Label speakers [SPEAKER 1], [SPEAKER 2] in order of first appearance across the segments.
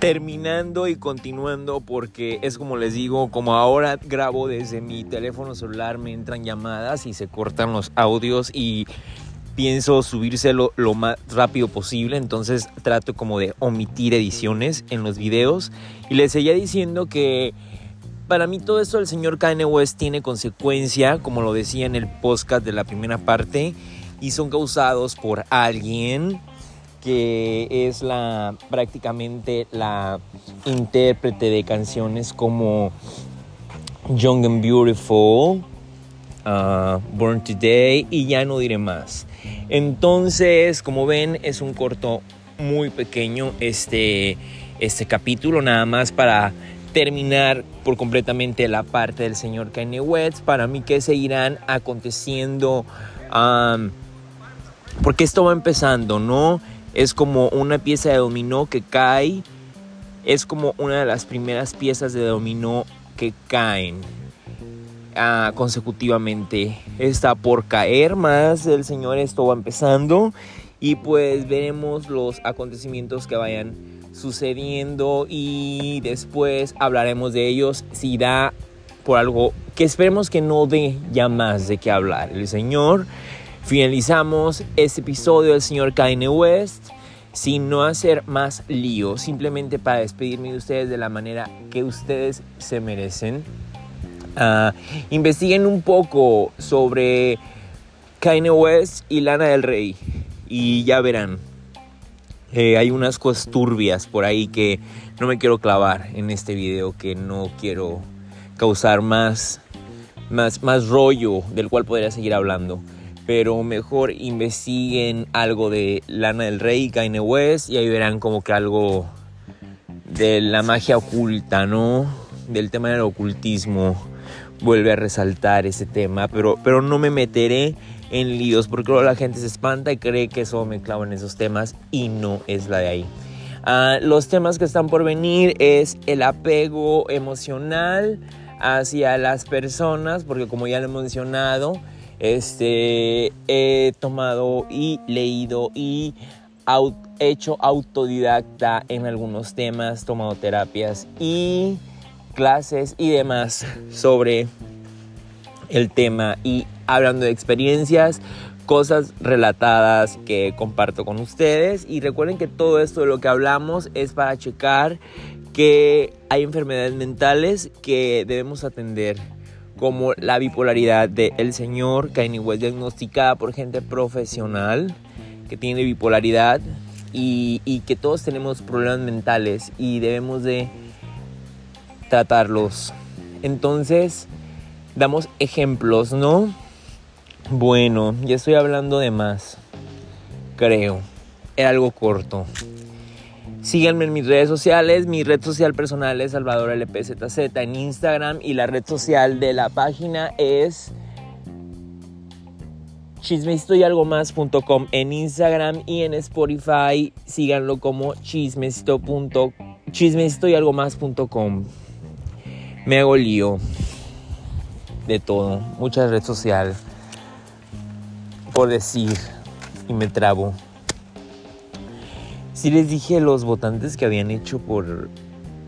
[SPEAKER 1] terminando y continuando porque es como les digo, como ahora grabo desde mi teléfono celular, me entran llamadas y se cortan los audios y pienso subírselo lo más rápido posible, entonces trato como de omitir ediciones en los videos. Y les seguía diciendo que para mí todo esto del señor Kanye West tiene consecuencia, como lo decía en el podcast de la primera parte, y son causados por alguien que es la prácticamente la intérprete de canciones como Young and Beautiful, uh, Born Today y ya no diré más. Entonces, como ven, es un corto muy pequeño este, este capítulo, nada más para terminar por completamente la parte del señor Kanye West. Para mí que seguirán aconteciendo, porque esto va empezando, ¿no? Es como una pieza de dominó que cae. Es como una de las primeras piezas de dominó que caen ah, consecutivamente. Está por caer más el Señor. Esto va empezando. Y pues veremos los acontecimientos que vayan sucediendo. Y después hablaremos de ellos. Si da por algo que esperemos que no dé ya más de qué hablar. El Señor Finalizamos este episodio del señor Kanye West sin no hacer más lío, simplemente para despedirme de ustedes de la manera que ustedes se merecen. Uh, investiguen un poco sobre Kanye West y Lana del Rey y ya verán. Eh, hay unas cosas turbias por ahí que no me quiero clavar en este video, que no quiero causar más, más, más rollo del cual podría seguir hablando pero mejor investiguen algo de Lana del Rey, Kanye West y ahí verán como que algo de la magia oculta, ¿no? Del tema del ocultismo vuelve a resaltar ese tema, pero, pero no me meteré en líos porque luego la gente se espanta y cree que eso me clavo en esos temas y no es la de ahí. Ah, los temas que están por venir es el apego emocional hacia las personas, porque como ya lo he mencionado, este, he tomado y leído y hecho autodidacta en algunos temas, tomado terapias y clases y demás sobre el tema. Y hablando de experiencias, cosas relatadas que comparto con ustedes. Y recuerden que todo esto de lo que hablamos es para checar que hay enfermedades mentales que debemos atender como la bipolaridad del señor Kanye West diagnosticada por gente profesional que tiene bipolaridad y, y, que todos tenemos problemas mentales y debemos de tratarlos. Entonces, damos ejemplos, ¿no? Bueno, ya estoy hablando de más, creo. Era algo corto. Síganme en mis redes sociales. Mi red social personal es Salvador LPZZ en Instagram y la red social de la página es chismestoyalgomás.com en Instagram y en Spotify. Síganlo como chismestoyalgomás.com. Me hago lío de todo, mucha red social por decir y me trabo. Si les dije los votantes que habían hecho por,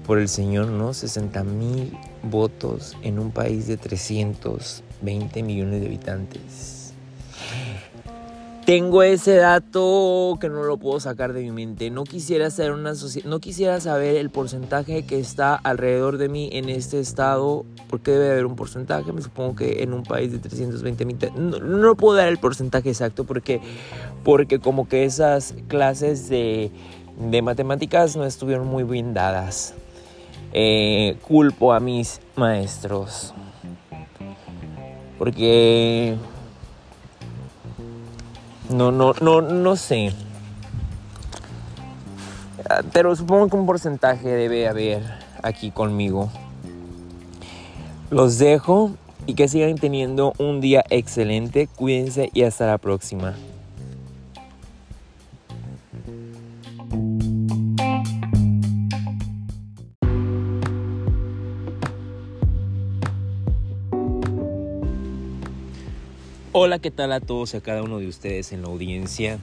[SPEAKER 1] por el señor, ¿no? 60 mil votos en un país de 320 millones de habitantes. Tengo ese dato que no lo puedo sacar de mi mente. No quisiera hacer una no quisiera saber el porcentaje que está alrededor de mí en este estado, porque debe haber un porcentaje. Me supongo que en un país de 320 mil. No, no puedo dar el porcentaje exacto porque, porque como que esas clases de, de matemáticas no estuvieron muy bien dadas. Eh, culpo a mis maestros. Porque no, no, no, no sé. Pero supongo que un porcentaje debe haber aquí conmigo. Los dejo y que sigan teniendo un día excelente. Cuídense y hasta la próxima. Hola, ¿qué tal a todos y a cada uno de ustedes en la audiencia?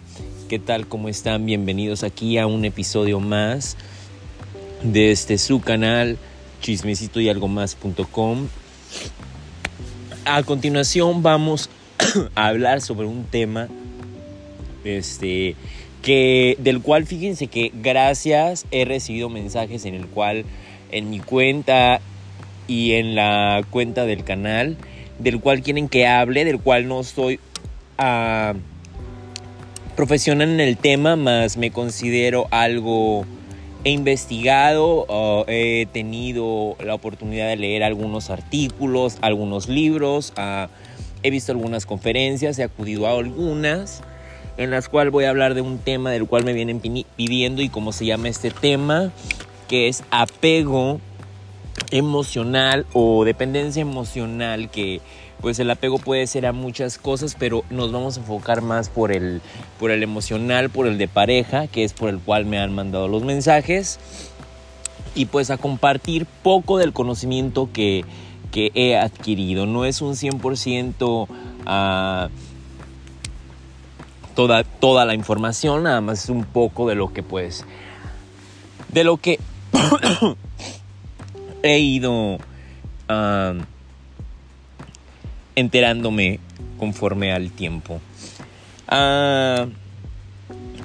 [SPEAKER 1] ¿Qué tal? ¿Cómo están? Bienvenidos aquí a un episodio más de este su canal chismecito y algo más.com. A continuación vamos a hablar sobre un tema este que del cual fíjense que gracias he recibido mensajes en el cual en mi cuenta y en la cuenta del canal del cual quieren que hable, del cual no soy ah, profesional en el tema, más me considero algo he investigado, he tenido la oportunidad de leer algunos artículos, algunos libros, ah, he visto algunas conferencias, he acudido a algunas en las cuales voy a hablar de un tema del cual me vienen pidiendo y cómo se llama este tema, que es apego emocional o dependencia emocional que pues el apego puede ser a muchas cosas, pero nos vamos a enfocar más por el, por el emocional, por el de pareja, que es por el cual me han mandado los mensajes, y pues a compartir poco del conocimiento que, que he adquirido. No es un 100% ah, toda, toda la información, nada más es un poco de lo que pues, de lo que he ido enterándome conforme al tiempo. Ah,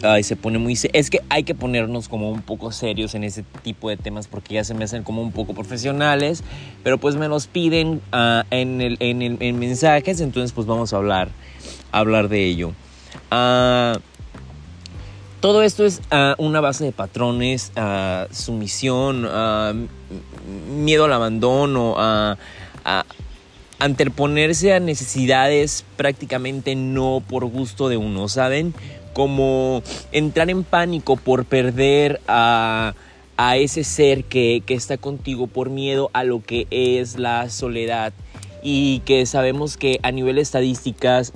[SPEAKER 1] ay, se pone muy... Es que hay que ponernos como un poco serios en ese tipo de temas porque ya se me hacen como un poco profesionales, pero pues me los piden ah, en, el, en, el, en mensajes, entonces pues vamos a hablar, hablar de ello. Ah, todo esto es una base de patrones, sumisión, miedo al abandono, a, anteponerse a necesidades prácticamente no por gusto de uno, ¿saben? Como entrar en pánico por perder a, ese ser que, está contigo, por miedo a lo que es la soledad. Y que sabemos que a nivel estadísticas,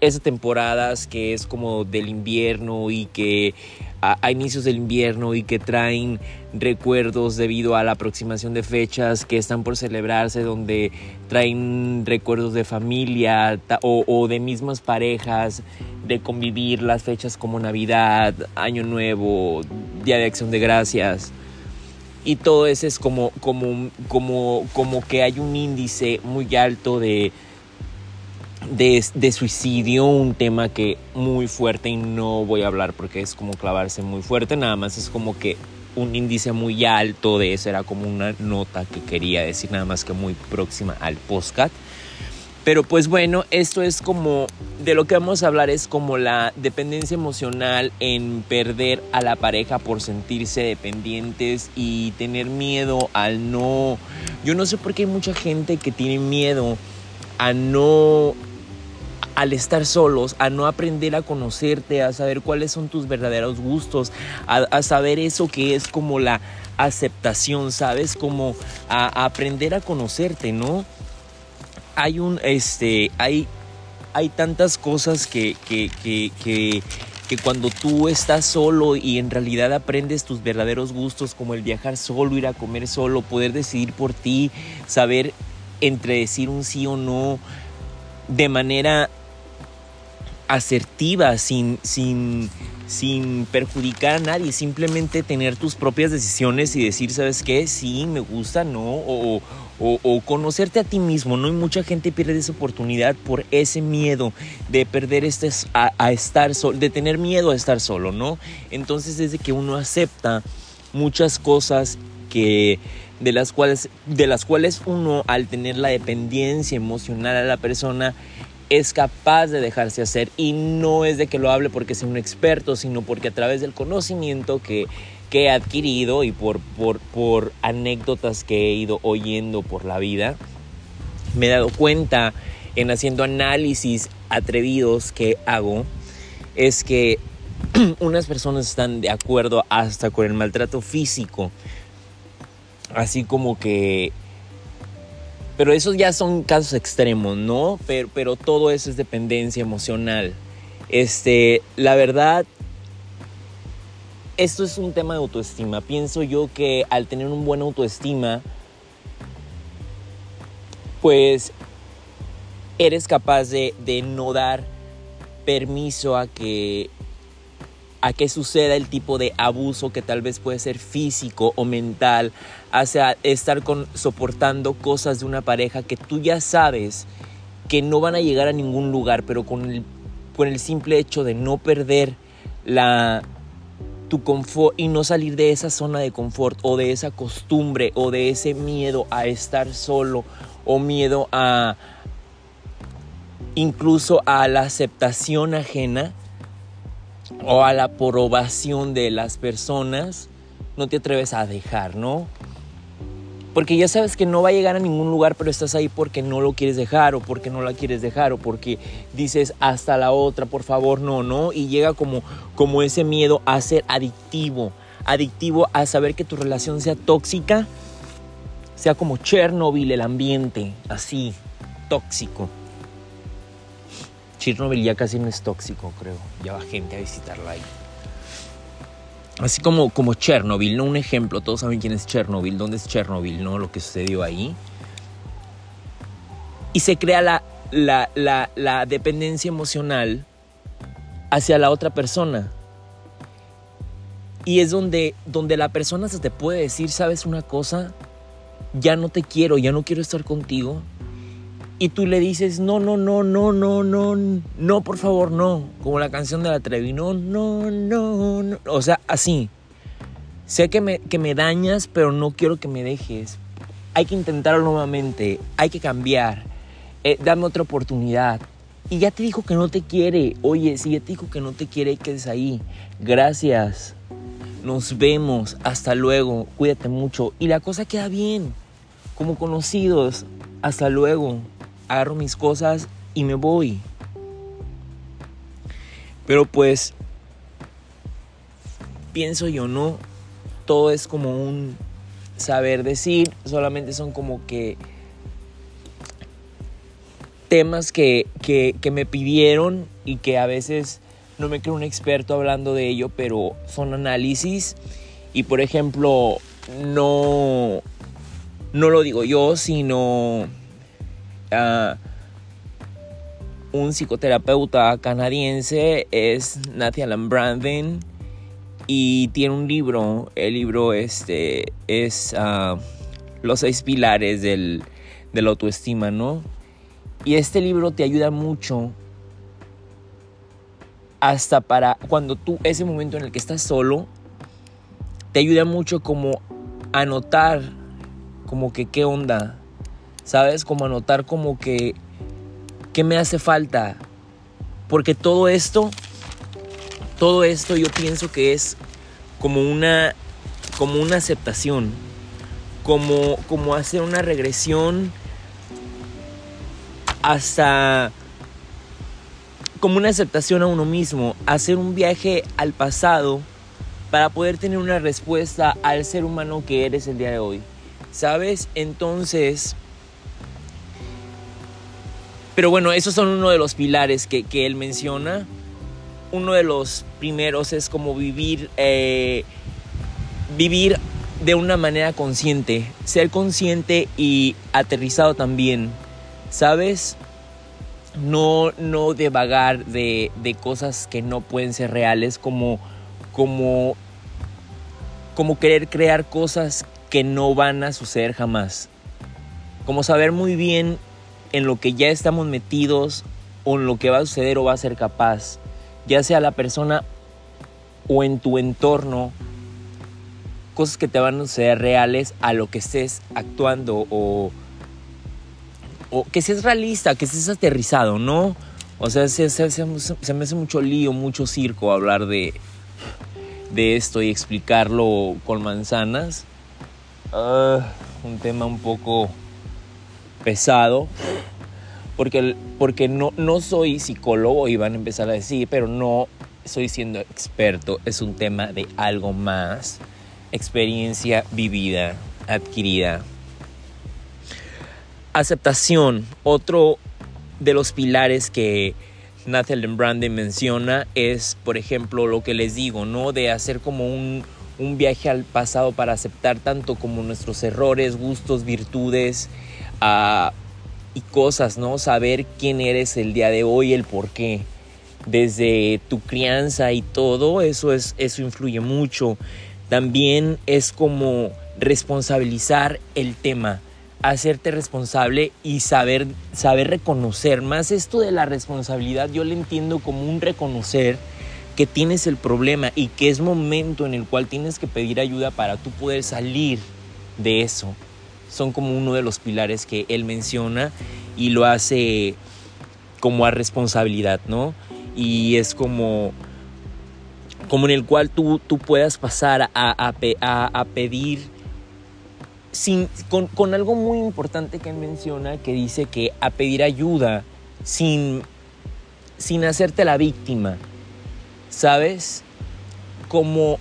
[SPEAKER 1] a esas temporadas que es como del invierno y que a, inicios del invierno y que traen recuerdos debido a la aproximación de fechas que están por celebrarse, donde traen recuerdos de familia o, de mismas parejas, de convivir las fechas como Navidad, Año Nuevo, Día de Acción de Gracias. Y todo eso es como, como, como, como que hay un índice muy alto de, de, suicidio, un tema que muy fuerte y no voy a hablar porque es como clavarse muy fuerte, nada más es como que un índice muy alto de eso, era como una nota que quería decir, nada más que muy próxima al postcat. Pero pues bueno, esto es como, de lo que vamos a hablar es como la dependencia emocional en perder a la pareja por sentirse dependientes y tener miedo al no... Yo no sé por qué hay mucha gente que tiene miedo a no al estar solos, a no aprender a conocerte, a saber cuáles son tus verdaderos gustos, a, saber eso que es como la aceptación, ¿sabes? Como a, aprender a conocerte, ¿no? Hay un, este, hay, hay tantas cosas que, que, que, que que cuando tú estás solo y en realidad aprendes tus verdaderos gustos como el viajar solo, ir a comer solo, poder decidir por ti, saber entre decir un sí o no de manera asertiva, sin, sin, sin perjudicar a nadie, simplemente tener tus propias decisiones y decir, ¿sabes qué? Sí, me gusta, no, o, o, conocerte a ti mismo, ¿no? Y mucha gente pierde esa oportunidad por ese miedo de perder este, a, estar solo, de tener miedo a estar solo, ¿no? Entonces desde que uno acepta muchas cosas que de las cuales de las cuales uno al tener la dependencia emocional a la persona es capaz de dejarse hacer y no es de que lo hable porque sea un experto, sino porque a través del conocimiento que, que he adquirido y por, por, por anécdotas que he ido oyendo por la vida, me he dado cuenta en haciendo análisis atrevidos que hago, es que unas personas están de acuerdo hasta con el maltrato físico, así como que pero esos ya son casos extremos, ¿no? Pero, todo eso es dependencia emocional. Este, la verdad, esto es un tema de autoestima. Pienso yo que al tener un buen autoestima, pues eres capaz de no dar permiso a que a que suceda el tipo de abuso que tal vez puede ser físico o mental, hacia estar con, soportando cosas de una pareja que tú ya sabes que no van a llegar a ningún lugar, pero con el, con el simple hecho de no perder la, tu confort y no salir de esa zona de confort o de esa costumbre o de ese miedo a estar solo o miedo a incluso a la aceptación ajena, o a la aprobación de las personas, no te atreves a dejar, ¿no? Porque ya sabes que no va a llegar a ningún lugar, pero estás ahí porque no lo quieres dejar o porque no la quieres dejar o porque dices hasta la otra, por favor, no, no. Y llega como, como ese miedo a ser adictivo, adictivo a saber que tu relación sea tóxica, sea como Chernobyl el ambiente, así, tóxico. Chernobyl ya casi no es tóxico, creo. Ya va gente a visitarla ahí. Así como, como Chernobyl, ¿no? Un ejemplo, todos saben quién es Chernobyl, dónde es Chernobyl, ¿no? Lo que sucedió ahí. Y se crea la, la, la, la dependencia emocional hacia la otra persona. Y es donde, donde la persona se te puede decir, ¿sabes una cosa? Ya no te quiero, ya no quiero estar contigo y tú le dices, no, no, no, no, no, no, no, por favor, no. Como la canción de la Trevi, no, no, no, no. O sea, así. Sé que me, que me dañas, pero no quiero que me dejes. Hay que intentarlo nuevamente, hay que cambiar. Eh, dame otra oportunidad. Y ya te dijo que no te quiere. Oye, si ya te dijo que no te quiere, quedes ahí. Gracias. Nos vemos. Hasta luego. Cuídate mucho. Y la cosa queda bien. Como conocidos. Hasta luego agarro mis cosas y me voy. Pero pues, pienso yo, ¿no? Todo es como un saber decir, solamente son como que temas que, que, que me pidieron y que a veces no me creo un experto hablando de ello, pero son análisis. Y por ejemplo, no, no lo digo yo, sino un psicoterapeuta canadiense es Nathan Brandon y tiene un libro, el libro este es ah, Los seis pilares del, de la autoestima, ¿no? Y este libro te ayuda mucho hasta para cuando tú, ese momento en el que estás solo, te ayuda mucho como a notar como que qué onda, ¿sabes? Como anotar como que, ¿qué me hace falta? Porque todo esto, todo esto yo pienso que es como una, como una aceptación, como, como hacer una regresión hasta como una aceptación a uno mismo, hacer un viaje al pasado para poder tener una respuesta al ser humano que eres el día de hoy. ¿Sabes? Entonces, pero bueno, esos son uno de los pilares que, él menciona. Uno de los primeros es como vivir, eh, vivir de una manera consciente, ser consciente y aterrizado también, ¿sabes? No, no devagar de, de cosas que no pueden ser reales, como, como, como querer crear cosas que no van a suceder jamás. Como saber muy bien en lo que ya estamos metidos o en lo que va a suceder o va a ser capaz, ya sea la persona o en tu entorno, cosas que te van a suceder reales a lo que estés actuando o, o que seas realista, que seas aterrizado, ¿no? O sea, se, me hace mucho lío, mucho circo hablar de, de esto y explicarlo con manzanas. Ah, un tema un poco pesado, porque, porque no, no soy psicólogo, y van a empezar a decir, pero no soy siendo experto, es un tema de algo más, experiencia vivida, adquirida. Aceptación, otro de los pilares que Nathan Brandon menciona es, por ejemplo, lo que les digo, ¿no? De hacer como un, un viaje al pasado para aceptar tanto como nuestros errores, gustos, virtudes, y cosas, ¿no? Saber quién eres el día de hoy, el por qué. Desde tu crianza y todo, eso, es, eso influye mucho. También es como responsabilizar el tema, hacerte responsable y saber, saber reconocer. Más esto de la responsabilidad, yo le entiendo como un reconocer que tienes el problema y que es momento en el cual tienes que pedir ayuda para tú poder salir de eso. Son como uno de los pilares que él menciona y lo hace como a responsabilidad, ¿no? Y es como, como en el cual tú, tú puedas pasar a, a, pedir sin, con, con, algo muy importante que él menciona, que dice que a pedir ayuda sin, sin hacerte la víctima. ¿sabes? Como,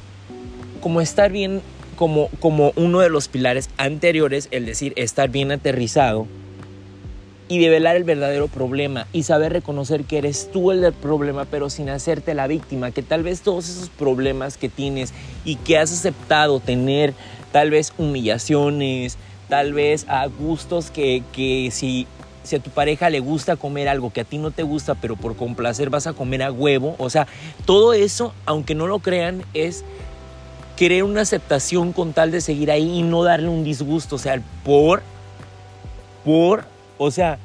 [SPEAKER 1] como estar bien, como, como uno de los pilares anteriores, el decir estar bien aterrizado y develar el verdadero problema y saber reconocer que eres tú el del problema, pero sin hacerte la víctima, que tal vez todos esos problemas que tienes y que has aceptado tener, tal vez humillaciones, tal vez a gustos que, que si si a tu pareja le gusta comer algo que a ti no te gusta, pero por complacer vas a comer a huevo, o sea, todo eso, aunque no lo crean, es querer una aceptación con tal de seguir ahí y no darle un disgusto, o sea, por, por, o sea,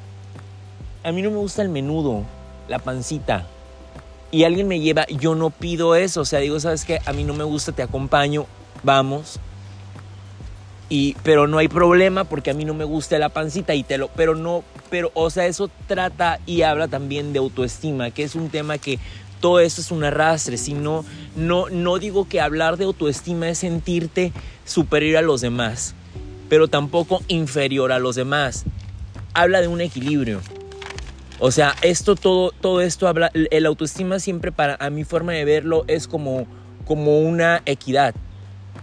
[SPEAKER 1] a mí no me gusta el menudo, la pancita, y alguien me lleva, yo no pido eso, o sea, digo, ¿sabes qué? A mí no me gusta, te acompaño, vamos, y, pero no hay problema porque a mí no me gusta la pancita y te lo, pero no, pero, o sea, eso trata y habla también de autoestima, que es un tema que todo eso es un arrastre, sino, no, no digo que hablar de autoestima es sentirte superior a los demás, pero tampoco inferior a los demás. Habla de un equilibrio. O sea, esto todo, todo esto habla, el autoestima siempre para, a mi forma de verlo, es como, como una equidad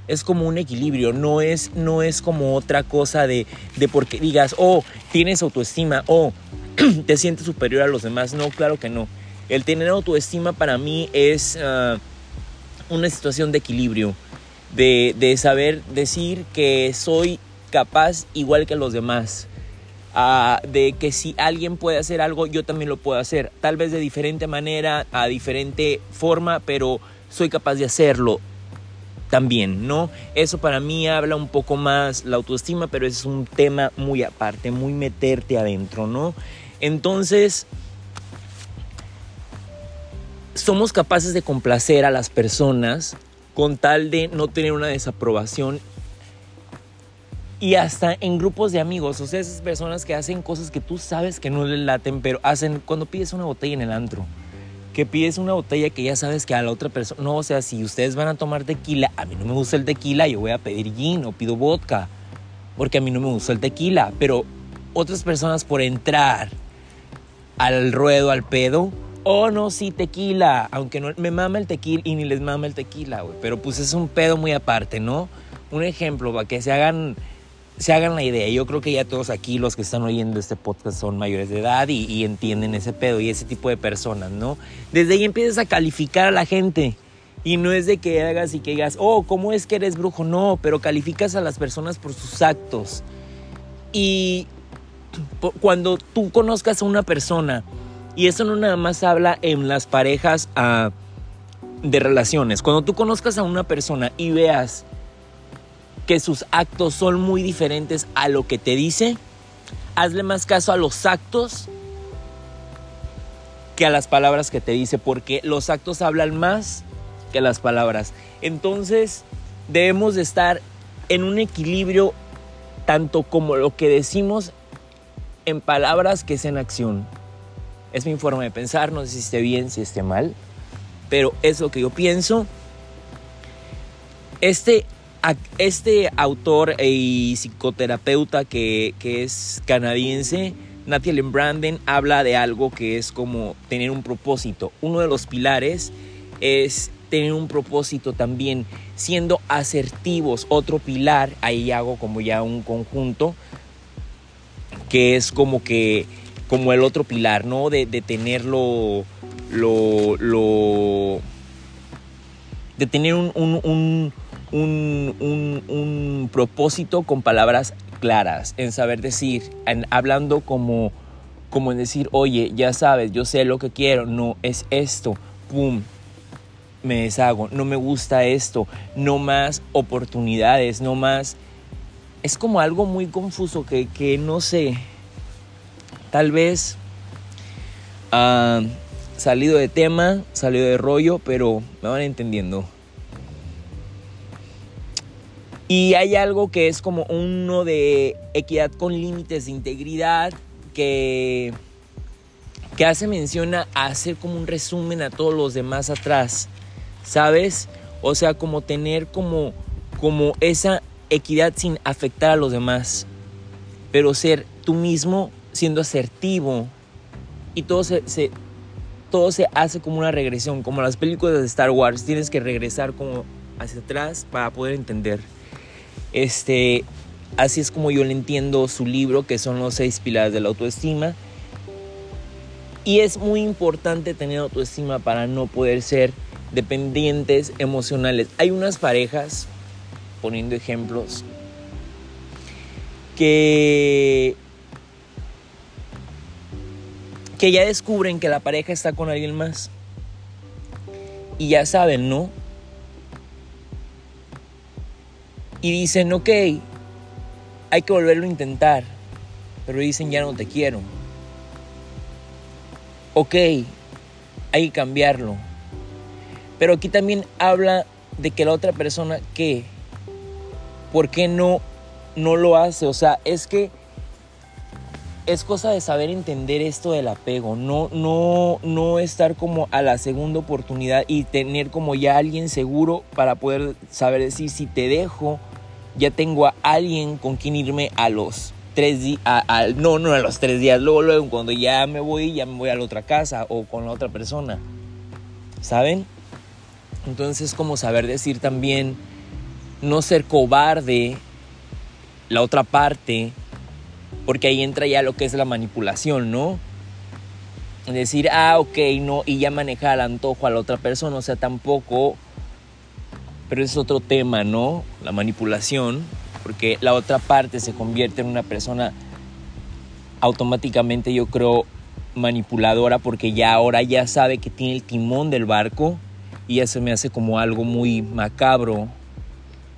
[SPEAKER 1] es como un equilibrio, no es, no es como otra cosa de, de porque digas, oh, tienes autoestima, oh, te sientes superior a los demás. No, claro que no. El tener autoestima para mí es ah, una situación de equilibrio, de, de, saber decir que soy capaz igual que los demás. Ah, de que si alguien puede hacer algo, yo también lo puedo hacer. Tal vez de diferente manera, a diferente forma, pero soy capaz de hacerlo también, ¿no? Eso para mí habla un poco más la autoestima, pero es un tema muy aparte, muy meterte adentro, ¿no? Entonces, somos capaces de complacer a las personas con tal de no tener una desaprobación y hasta en grupos de amigos, o sea, esas personas que hacen cosas que tú sabes que no les laten, pero hacen cuando pides una botella en el antro que pides una botella que ya sabes que a la otra persona, no, o sea, si ustedes van a tomar tequila, a mí no me gusta el tequila, yo voy a pedir gin o pido vodka, porque a mí no me gusta el tequila, pero otras personas por entrar al ruedo, al pedo, oh no, sí, tequila, aunque no me mama el tequila y ni les mama el tequila, güey, pero pues es un pedo muy aparte, ¿no? Un ejemplo para que se hagan se hagan la idea. Yo creo que ya todos aquí, los que están oyendo este podcast, son mayores de edad y, entienden ese pedo y ese tipo de personas, ¿no? Desde ahí empiezas a calificar a la gente. Y no es de que hagas y que digas, oh, ¿cómo es que eres brujo? No, pero calificas a las personas por sus actos. Y cuando tú conozcas a una persona, y eso no nada más habla en las parejas ah, de relaciones, cuando tú conozcas a una persona y veas que sus actos son muy diferentes a lo que te dice, hazle más caso a los actos que a las palabras que te dice, porque los actos hablan más que las palabras. Entonces debemos de estar en un equilibrio tanto como lo que decimos en palabras que es en acción. Es mi forma de pensar, no sé si esté bien, si esté mal, pero es lo que yo pienso. Este este autor y psicoterapeuta que, es canadiense, Natalie Branden, habla de algo que es como tener un propósito. Uno de los pilares es tener un propósito también, siendo asertivos. Otro pilar, ahí hago como ya un conjunto, que es como que, como el otro pilar, ¿no? De, de tenerlo, lo, lo, de tener un un, un, propósito con palabras claras, en saber decir, en, hablando como, como en decir, oye, ya sabes, yo sé lo que quiero, no es esto, pum, me deshago, no me gusta esto, no más oportunidades, no más... Es como algo muy confuso que, que no sé, tal vez ah, salido de tema, salido de rollo, pero me van entendiendo. Y hay algo que es como uno de equidad con límites de integridad que, que hace mención a hacer como un resumen a todos los demás atrás, ¿sabes? O sea, como tener como, como esa equidad sin afectar a los demás, pero ser tú mismo siendo asertivo y todo se, todo se hace como una regresión, como las películas de Star Wars, tienes que regresar como hacia atrás para poder entender. Este, así es como yo le entiendo su libro, que son los seis pilares de la autoestima. Y es muy importante tener autoestima para no poder ser dependientes emocionales. Hay unas parejas, poniendo ejemplos, que que ya descubren que la pareja está con alguien más. Y ya saben, ¿no? Y dicen, ok, hay que volverlo a intentar. Pero dicen, ya no te quiero. Ok, hay que cambiarlo. Pero aquí también habla de que la otra persona, ¿qué? ¿Por qué no, no lo hace? O sea, es que es cosa de saber entender esto del apego, no, no, no estar como a la segunda oportunidad y tener como ya alguien seguro para poder saber decir si te dejo ya tengo a alguien con quien irme a los tres días, no, no a los tres días, luego, luego, cuando ya me voy, ya me voy a la otra casa o con la otra persona. ¿Saben? Entonces, como saber decir también, no ser cobarde, la otra parte, porque ahí entra ya lo que es la manipulación, ¿no? Decir, ah, ok, no, y ya manejar al antojo a la otra persona, o sea, tampoco pero es otro tema, ¿no? La manipulación, porque la otra parte se convierte en una persona automáticamente, yo creo, manipuladora, porque ya ahora ya sabe que tiene el timón del barco y ya se me hace como algo muy macabro,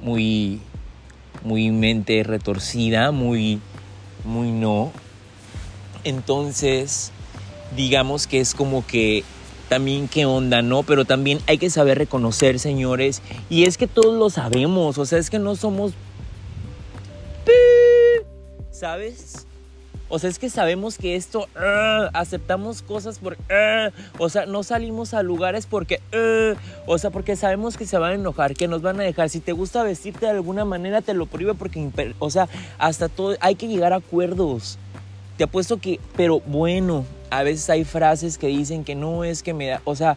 [SPEAKER 1] muy, muy mente retorcida, muy, muy no. Entonces, digamos que es como que también qué onda, ¿no? Pero también hay que saber reconocer, señores. Y es que todos lo sabemos, o sea, es que no somos... ¿Sabes? O sea, es que sabemos que esto, aceptamos cosas por, o sea, no salimos a lugares porque, o sea, porque sabemos que se van a enojar, que nos van a dejar. Si te gusta vestirte de alguna manera, te lo prohíbe porque, o sea, hasta todo, hay que llegar a acuerdos. Te apuesto que, pero bueno, a veces hay frases que dicen que no es que me da, o sea,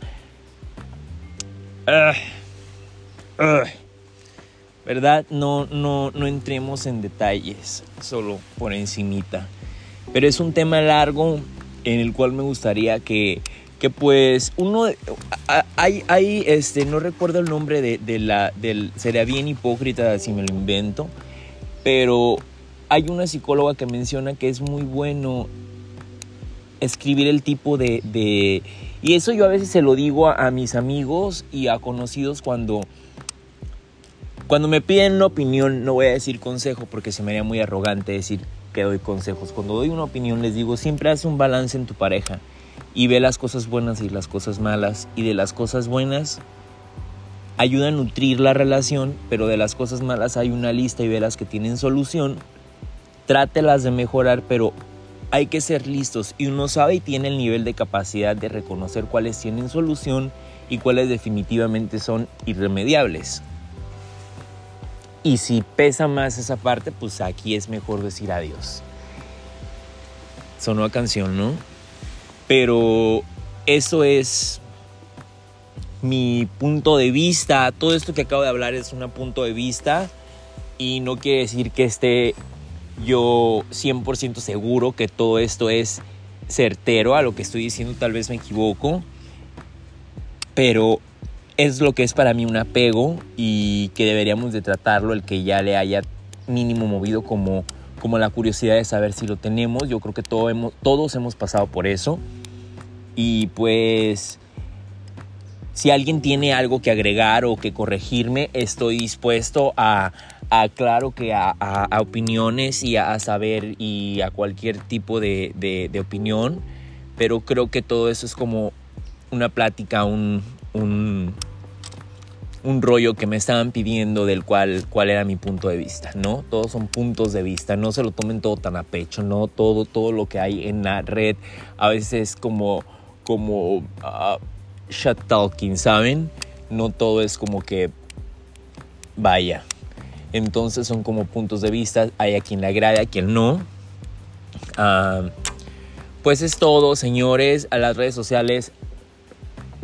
[SPEAKER 1] ¿verdad? No, no, no entremos en detalles, solo por encimita. Pero es un tema largo en el cual me gustaría que, que pues uno, hay, hay, este, no recuerdo el nombre de, de la, del, sería bien hipócrita si me lo invento, pero hay una psicóloga que menciona que es muy bueno escribir el tipo de, Y eso yo a veces se lo digo a, mis amigos y a conocidos cuando... Cuando me piden una opinión, no voy a decir consejo porque se me haría muy arrogante decir doy consejos. Cuando doy una opinión les digo, siempre haz un balance en tu pareja y ve las cosas buenas y las cosas malas. Y de las cosas buenas ayuda a nutrir la relación, pero de las cosas malas hay una lista y ve las que tienen solución trátelas de mejorar, pero hay que ser listos y uno sabe y tiene el nivel de capacidad de reconocer cuáles tienen solución y cuáles definitivamente son irremediables. Y si pesa más esa parte, pues aquí es mejor decir adiós. Sonó a canción, ¿no? Pero eso es mi punto de vista. Todo esto que acabo de hablar es un punto de vista y no quiere decir que esté yo 100% seguro que todo esto es certero a lo que estoy diciendo, tal vez me equivoco, pero es lo que es para mí un apego y que deberíamos de tratarlo el que ya le haya mínimo movido como, como la curiosidad de saber si lo tenemos. Yo creo que hemos, todos hemos pasado por eso. Y pues si alguien tiene algo que agregar o que corregirme, estoy dispuesto a, claro que a, opiniones y a, saber y a cualquier tipo de, de, opinión. Pero creo que todo eso es como una plática, un, un rollo que me estaban pidiendo del cual cuál era mi punto de vista, ¿no? Todos son puntos de vista, no se lo tomen todo tan a pecho, ¿no? Todo, todo lo que hay en la red a veces como, como uh, shut talking, ¿saben? No todo es como que vaya. Entonces son como puntos de vista, hay a quien le agrade, a quien no. Ah, pues es todo, señores, a las redes sociales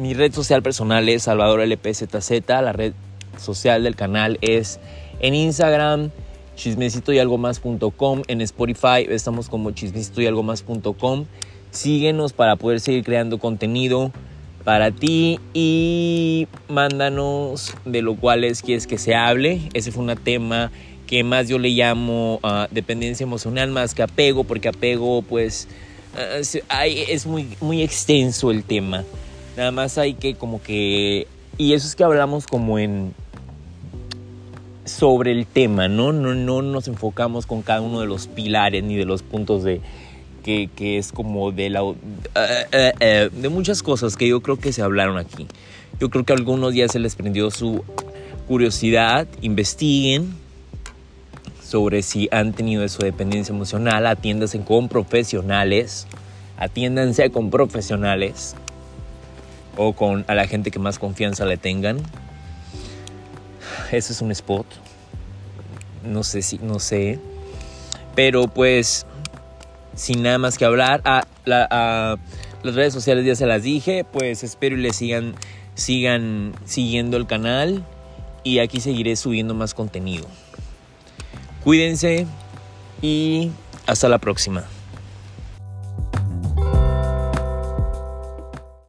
[SPEAKER 1] mi red social personal es Salvador LPZZ. La red social del canal es en Instagram, chismecito y algo más.com. En Spotify estamos como chismecito y algo más.com. Síguenos para poder seguir creando contenido para ti y mándanos de lo cual es quieres que se hable. Ese fue un tema que más yo le llamo ah, dependencia emocional más que apego, porque apego pues ah, es muy, muy extenso el tema. Nada más hay que como que... Y eso es que hablamos como en... sobre el tema, ¿no? No, no nos enfocamos con cada uno de los pilares ni de los puntos de... Que, que es como de la... Eh, eh, eh, de muchas cosas que yo creo que se hablaron aquí. Yo creo que algunos ya se les prendió su curiosidad. Investiguen sobre si han tenido eso de dependencia emocional. Atiéndanse con profesionales. Atiéndanse con profesionales o con a la gente que más confianza le tengan. Ese es un spot. No sé si, no sé. Pero pues, sin nada más que hablar, a, las redes sociales ya se las dije, pues espero y le sigan, sigan siguiendo el canal y aquí seguiré subiendo más contenido. Cuídense y hasta la próxima.